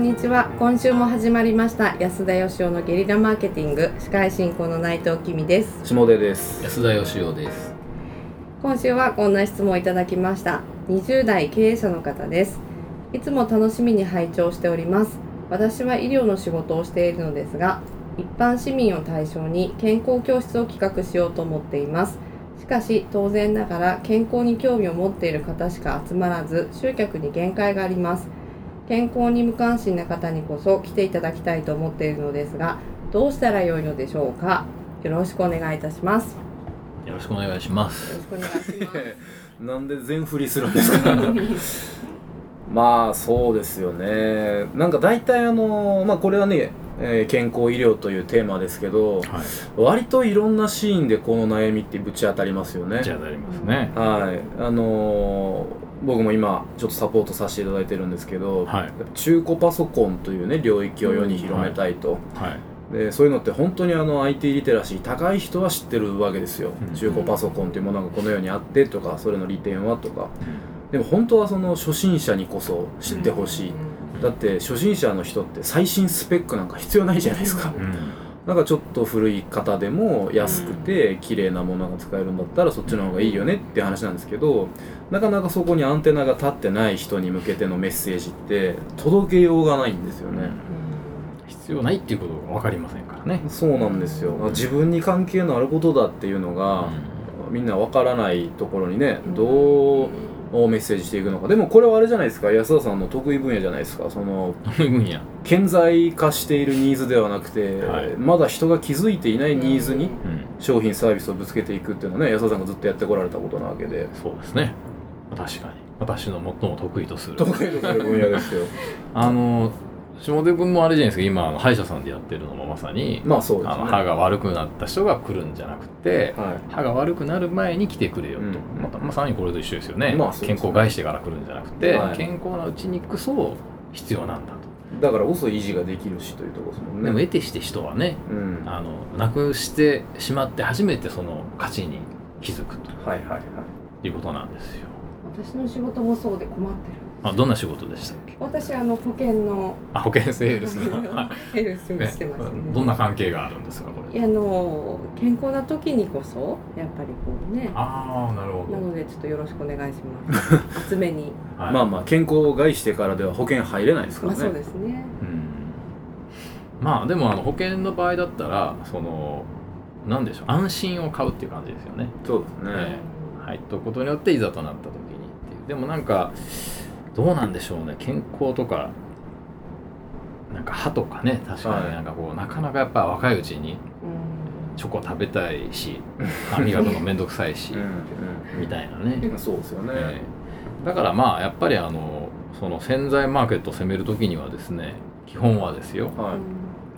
んにちは。今週も始まりました。安田義雄のゲリラマーケティング。司会進行の内藤きみです。下出です。安田義雄です。今週はこんな質問をいただきました。20代経営者の方です。いつも楽しみに拝聴しております。私は医療の仕事をしているのですが一般市民を対象に健康教室を企画しようと思っています。しかし当然ながら健康に興味を持っている方しか集まらず集客に限界があります健康に無関心な方にこそ来ていただきたいと思っているのですがどうしたらよいのでしょうか？よろしくお願いいたします。よろしくお願いしまよすろしくお願いします。なんで全振りするんですか まあそうですよね。なんか大体あのまあこれはね、えー健康医療というテーマですけどはい。割といろんなシーンでこの悩みってぶち当たりますよね。じゃあなりますね。はい。あのー僕も今ちょっとサポートさせていただいてるんですけど、はい。中古パソコンというね領域を世に広めたいと、はい。でそういうのって本当にあの IT リテラシー高い人は知ってるわけですよ、うん。中古パソコンというものがこの世にあってとかそれの利点はとか。でも本当はその初心者にこそ知ってほしい、だって初心者の人って最新スペックなんか必要ないじゃないですか、うんなんかちょっと古い方でも安くて綺麗なものが使えるんだったらそっちの方がいいよねって話なんですけどなかなかそこにアンテナが立ってない人に向けてのメッセージって届けようがないんですよね、必要ないっていうことが分かりませんからね。そうなんですよ。自分に関係のあることだっていうのが、みんなわからないところにねどうメッセージしていくのか。でもこれはあれじゃないですか。安田さんの得意分野じゃないですか。そのそういう分野。顕在化しているニーズではなくて、はい。まだ人が気づいていないニーズにうん。商品サービスをぶつけていくっていうのはね安田さんがずっとやってこられたことなわけで。そうですね。確かに。私の最も得意とする。得意とする分野ですよ。あの下出君もあれじゃないですか今歯医者さんでやってるのもまさに、まあそうですね。あの歯が悪くなった人が来るんじゃなくてはい。歯が悪くなる前に来てくれよと、うん。またまさにこれと一緒ですよね,、まあそうです健康害してから来るんじゃなくて、はい。健康なうちにこそ必要なんだと、だからこそ維持ができるしというところですもんね。でも得てして人はねうん。はあのなくしてしまって初めてその価値に気づくと。いはいはい。いうことなんですよ。私の仕事もそうで困ってるあどんな仕事でしたっけ？私あの保険のあ保険セールスの。はいヘルスをしてますね。どんな関係があるんですかこれ？いやあの健康な時にこそやっぱりこうね。ああなるほなのでちょっとよろしくお願いします。厚めに。はい。まあまあ健康を害してからでは保険入れないですからね、まあそうですね。うん。まあでもあの保険の場合だったらそのなんでしょう安心を買うっていう感じですよね、そうですね、ええ。入っとくことによっていざとなった時にっていう。でもなんかどうなんでしょうね。健康とかなんか歯とかね。確かはい。になんかこう、なかなかやっぱ若いうちにうん。チョコ食べたいし 歯磨くのめんどくさいし、みたいなね、うんそうですよね、ええ。だからまあやっぱりあのその潜在マーケットを攻める時にはですね基本はですよ。はい、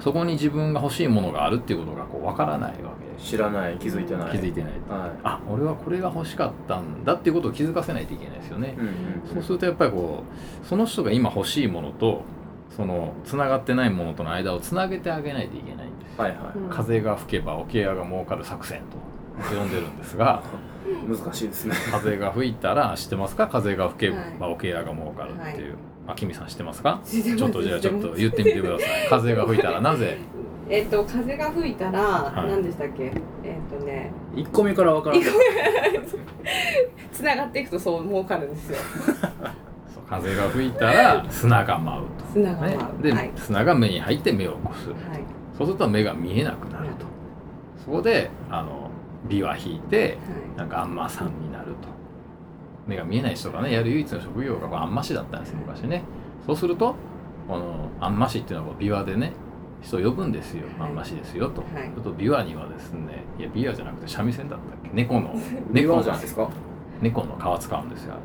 そこに自分が欲しいものがあるっていうことがこう分からないわけ知らない気づいてない。気づいてない。はあ俺はこれが欲しかったんだっていうことを気づかせないといけないですよね。い、、うんうん。そうするとやっぱりこうその人が今欲しいものとそのつながってないものとの間をつなげてあげないといけない。んですよ、はいはい、うん風が吹けば桶屋が儲かる作戦と呼んでるんですが。難しいですね。風が吹いたら知ってますか？風が吹けばは桶屋が儲かるっていう、はあきみさん知ってますか？ちょっとじゃあちょっと言ってみてください。風が吹いたらなぜ？えっと風が吹いたらい。何でしたっけ？えっとね。1個目から分からない。つながっていくとそう儲かるんですよ。風が吹いたら砂が舞うと、砂が舞う。ね、で、はい。砂が目に入って目をこする。はい。そうすると目が見えなくなると。そこであの琵琶引いてなんかあんまさんになると目が見えない人がねやる唯一の職業がこうあんましだったんですよ昔ね。そうするとこのあんましっていうのはこう琵琶でね人を呼ぶんですよ、はいあんましですよと、はい。と琵琶にはですねいや琵琶じゃなくて三味線だったっけ？猫のネ 猫じゃないですか？猫の皮使うんですよあれ。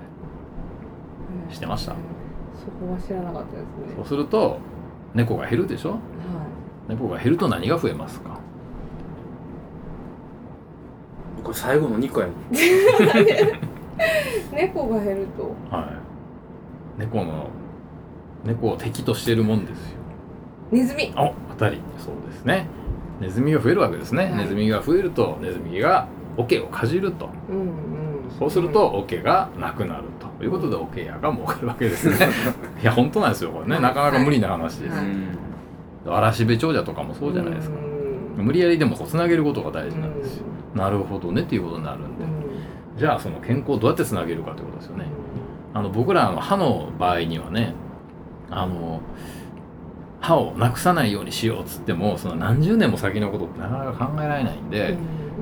うん。知ってました？そこは知らなかったですね。そうすると猫が減るでしょ？は猫が減ると何が増えますか？これ最後の2個やねい 猫が減ると。はい。猫の猫を敵としてるもんですよ。ネズミ。お当たり。そうですね。ネズミが増えるわけですね、はい。ネズミが増えるとネズミが桶をかじると。うんうん。そうするとオケがなくなると。いうことでオケ屋が儲かるわけですね。いや本当なんですよこれね。なかなか無理な話です、はい。嵐部長者とかもそうじゃないですか、うん。無理やりでもこうつなげることが大事なんですよ、なるほどねっていうことになるんで、じゃあその健康をどうやってつなげるかということですよね。あの僕らの歯の場合にはねあの歯をなくさないようにしようっつってもその何十年も先のことってなかなか考えられないんで、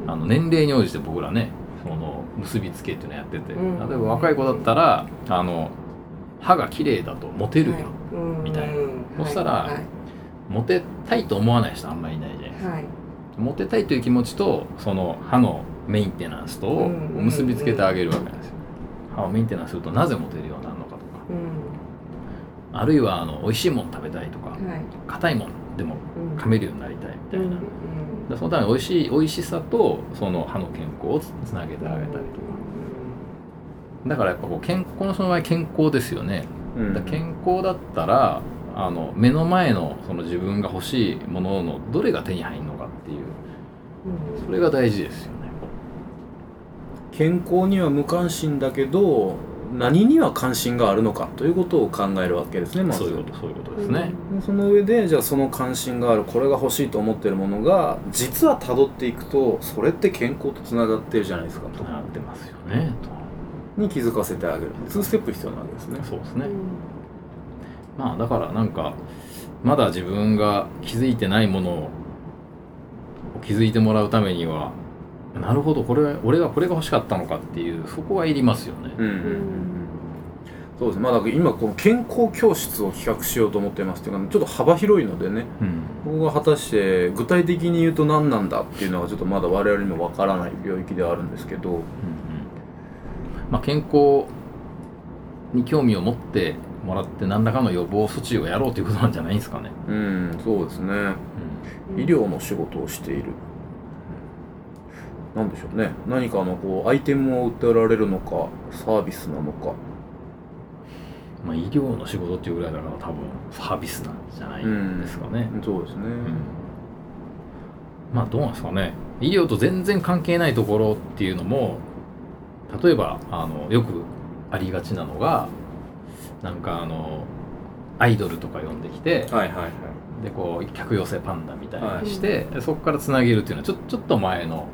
あの年齢に応じて僕らねその結びつけっていうのやってて、うん。例えば若い子だったらあの歯が綺麗だとモテるよ、みたいな。そしたらはい。モテたいと思わない人あんまりいないじゃないですか。はい。モテたいという気持ちとその歯のメンテナンスと結びつけてあげるわけなんですよ、歯をメンテナンスするとなぜモテるようになるのかとか。うん。あるいはあの美味しいもの食べたいとかはい。硬いものでもうん。噛めるようになりたいみたいな、うそのために美味しい美味しさとその歯の健康をつつなげてあげたりとか。だからやっぱこう健この人の場合健康ですよね。うん。健康だったらあの目の前のその自分が欲しいもののどれが手に入るのかっていう。うん。それが大事ですよ。ね健康には無関心だけど何には関心があるのかということを考えるわけですねまず。そういうことそういうことですね、でその上でじゃあその関心があるこれが欲しいと思ってるものが実は辿っていくとそれって健康とつながってるじゃないですかと。なってますよねに気づかせてあげる。2ステップ必要なわけですね。とそうですね、まあだからなんかまだ自分が気づいてないものを気づいてもらうためにはなるほどこれ俺がこれが欲しかったのかっていうそこはいりますよね、うん。うんうんうんそうですね。まあだから今この健康教室を企画しようと思ってますっていうかちょっと幅広いのでねうん。ここが果たして具体的に言うと何なんだっていうのがちょっとまだ我々にもわからない領域ではあるんですけど。うんうん。まあ、健康に興味を持ってもらって何らかの予防措置をやろうということなんじゃないんですかね。うんそうですね。医療の仕事をしているなんでしょうね。何かのこうアイテムを売ってられるのかサービスなのか。まあ、医療の仕事っていうぐらいだから多分サービスなんじゃないんですかね。そうですね、まあどうなんですかね。医療と全然関係ないところっていうのも例えばあのよくありがちなのがなんかあのアイドルとか呼んできて、はいはいはい。でこう客寄せパンダみたいにして、でそこからつなげるっていうのはちょちょっと前の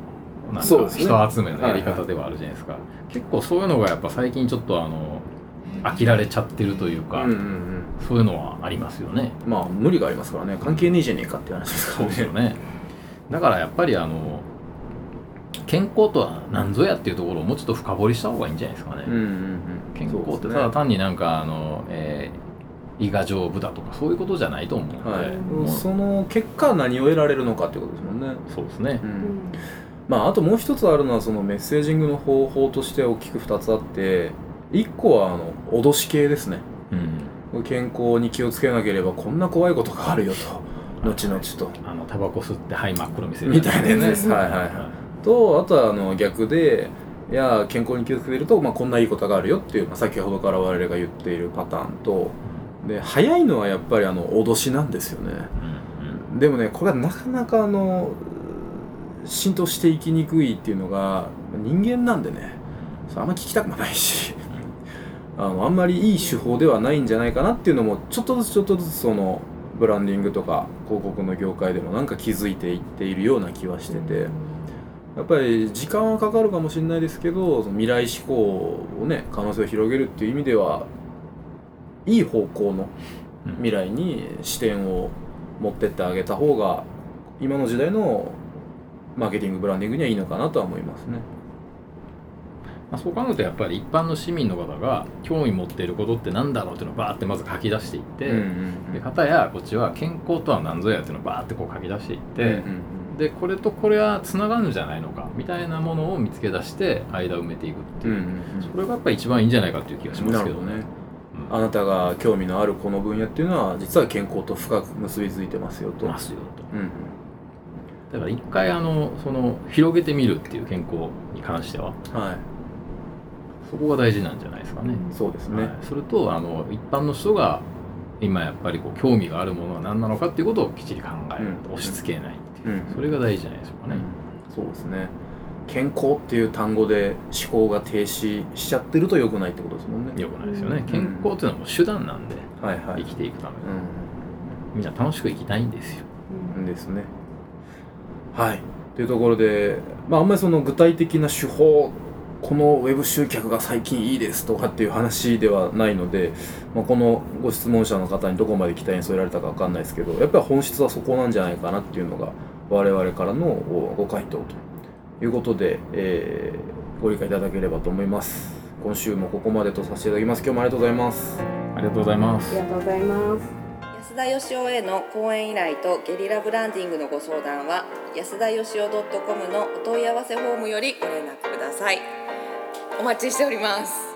なんかそうですね。人集めのやり方ではあるじゃないですか、結構そういうのがやっぱ最近ちょっとあの飽きられちゃってるというか、うんうんうん。そういうのはありますよね。まあ無理がありますからね。関係ねえじゃねえかっていう話ですからね。そうですよね。だからやっぱりあの健康とは何ぞやっていうところをもうちょっと深掘りした方がいいんじゃないですかね。うんうんうん。健康ってただ単になんかあの、えー胃が丈夫だとかそういうことじゃないと思うので、はい。その結果何を得られるのかっていうことですもんね。そうですね。う。んまああともう一つあるのはそのメッセージングの方法として大きく2つあって1個はあの脅し系ですね。うん。健康に気をつけなければこんな怖いことがあるよと。後々と。あのタバコ吸って肺真っ黒見せる。みたいなやつです。ねはいはいはい。とあとはあの逆でいや健康に気をつけると、まあ、こんないいことがあるよっていう、まあ、先ほどから我々が言っているパターンと。で早いのはやっぱりあの脅しなんですよね。うんうん。でもねこれはなかなかあの浸透していきにくいっていうのが人間なんでね。あんま聞きたくもないし。あのあんまりいい手法ではないんじゃないかなっていうのもちょっとずつちょっとずつそのブランディングとか広告の業界でもなんか気づいていっているような気はしてて。やっぱり時間はかかるかもしれないですけどその未来志向をね可能性を広げるっていう意味ではいい方向のうん。未来に視点を持ってってあげた方が今の時代のマーケティングブランディングにはいいのかなとは思いますね。まあ、そう考えるとやっぱり一般の市民の方が興味持っていることってなんだろうっていうのをバーってまず書き出していって、で片やこっちは健康とは何ぞやっていうのをバーってこう書き出していって、でこれとこれはつながるんじゃないのかみたいなものを見つけ出して間を埋めていくっていう、それがやっぱり一番いいんじゃないかっていう気がしますけどね。うんあなたが興味のあるこの分野っていうのは実は健康と深く結びついてますよと。ますよと。うんだから一回あのその広げてみるっていう健康に関してははそこが大事なんじゃないですかね。い、そうですね。はい、それとあの一般の人が今やっぱりこう興味があるものは何なのかっていうことをきっちり考える、うん。押し付けないっていう、うん。それが大事じゃないでしょうかね。そうですね。健康っていう単語で思考が停止しちゃってると良くないってことですもんね。よくないですよね。うん。健康っていうのはもう手段なんではいはい。生きていくためのうみんな楽しく生きたいんですよ。うんんですねはい。というところでまああんまりその具体的な手法このウェブ集客が最近いいですとかっていう話ではないので、まあ、このご質問者の方にどこまで期待に添えられたかわかんないですけどやっぱり本質はそこなんじゃないかなっていうのが我々からのおご回答ということで、えーご理解いただければと思います。今週もここまでとさせていただきます。今日もありがとうございます。ありがとうございます。ありがとうございます安田義雄への講演依頼とゲリラブランディングのご相談は安田義雄 .com のお問い合わせフォームよりご連絡ください。お待ちしております。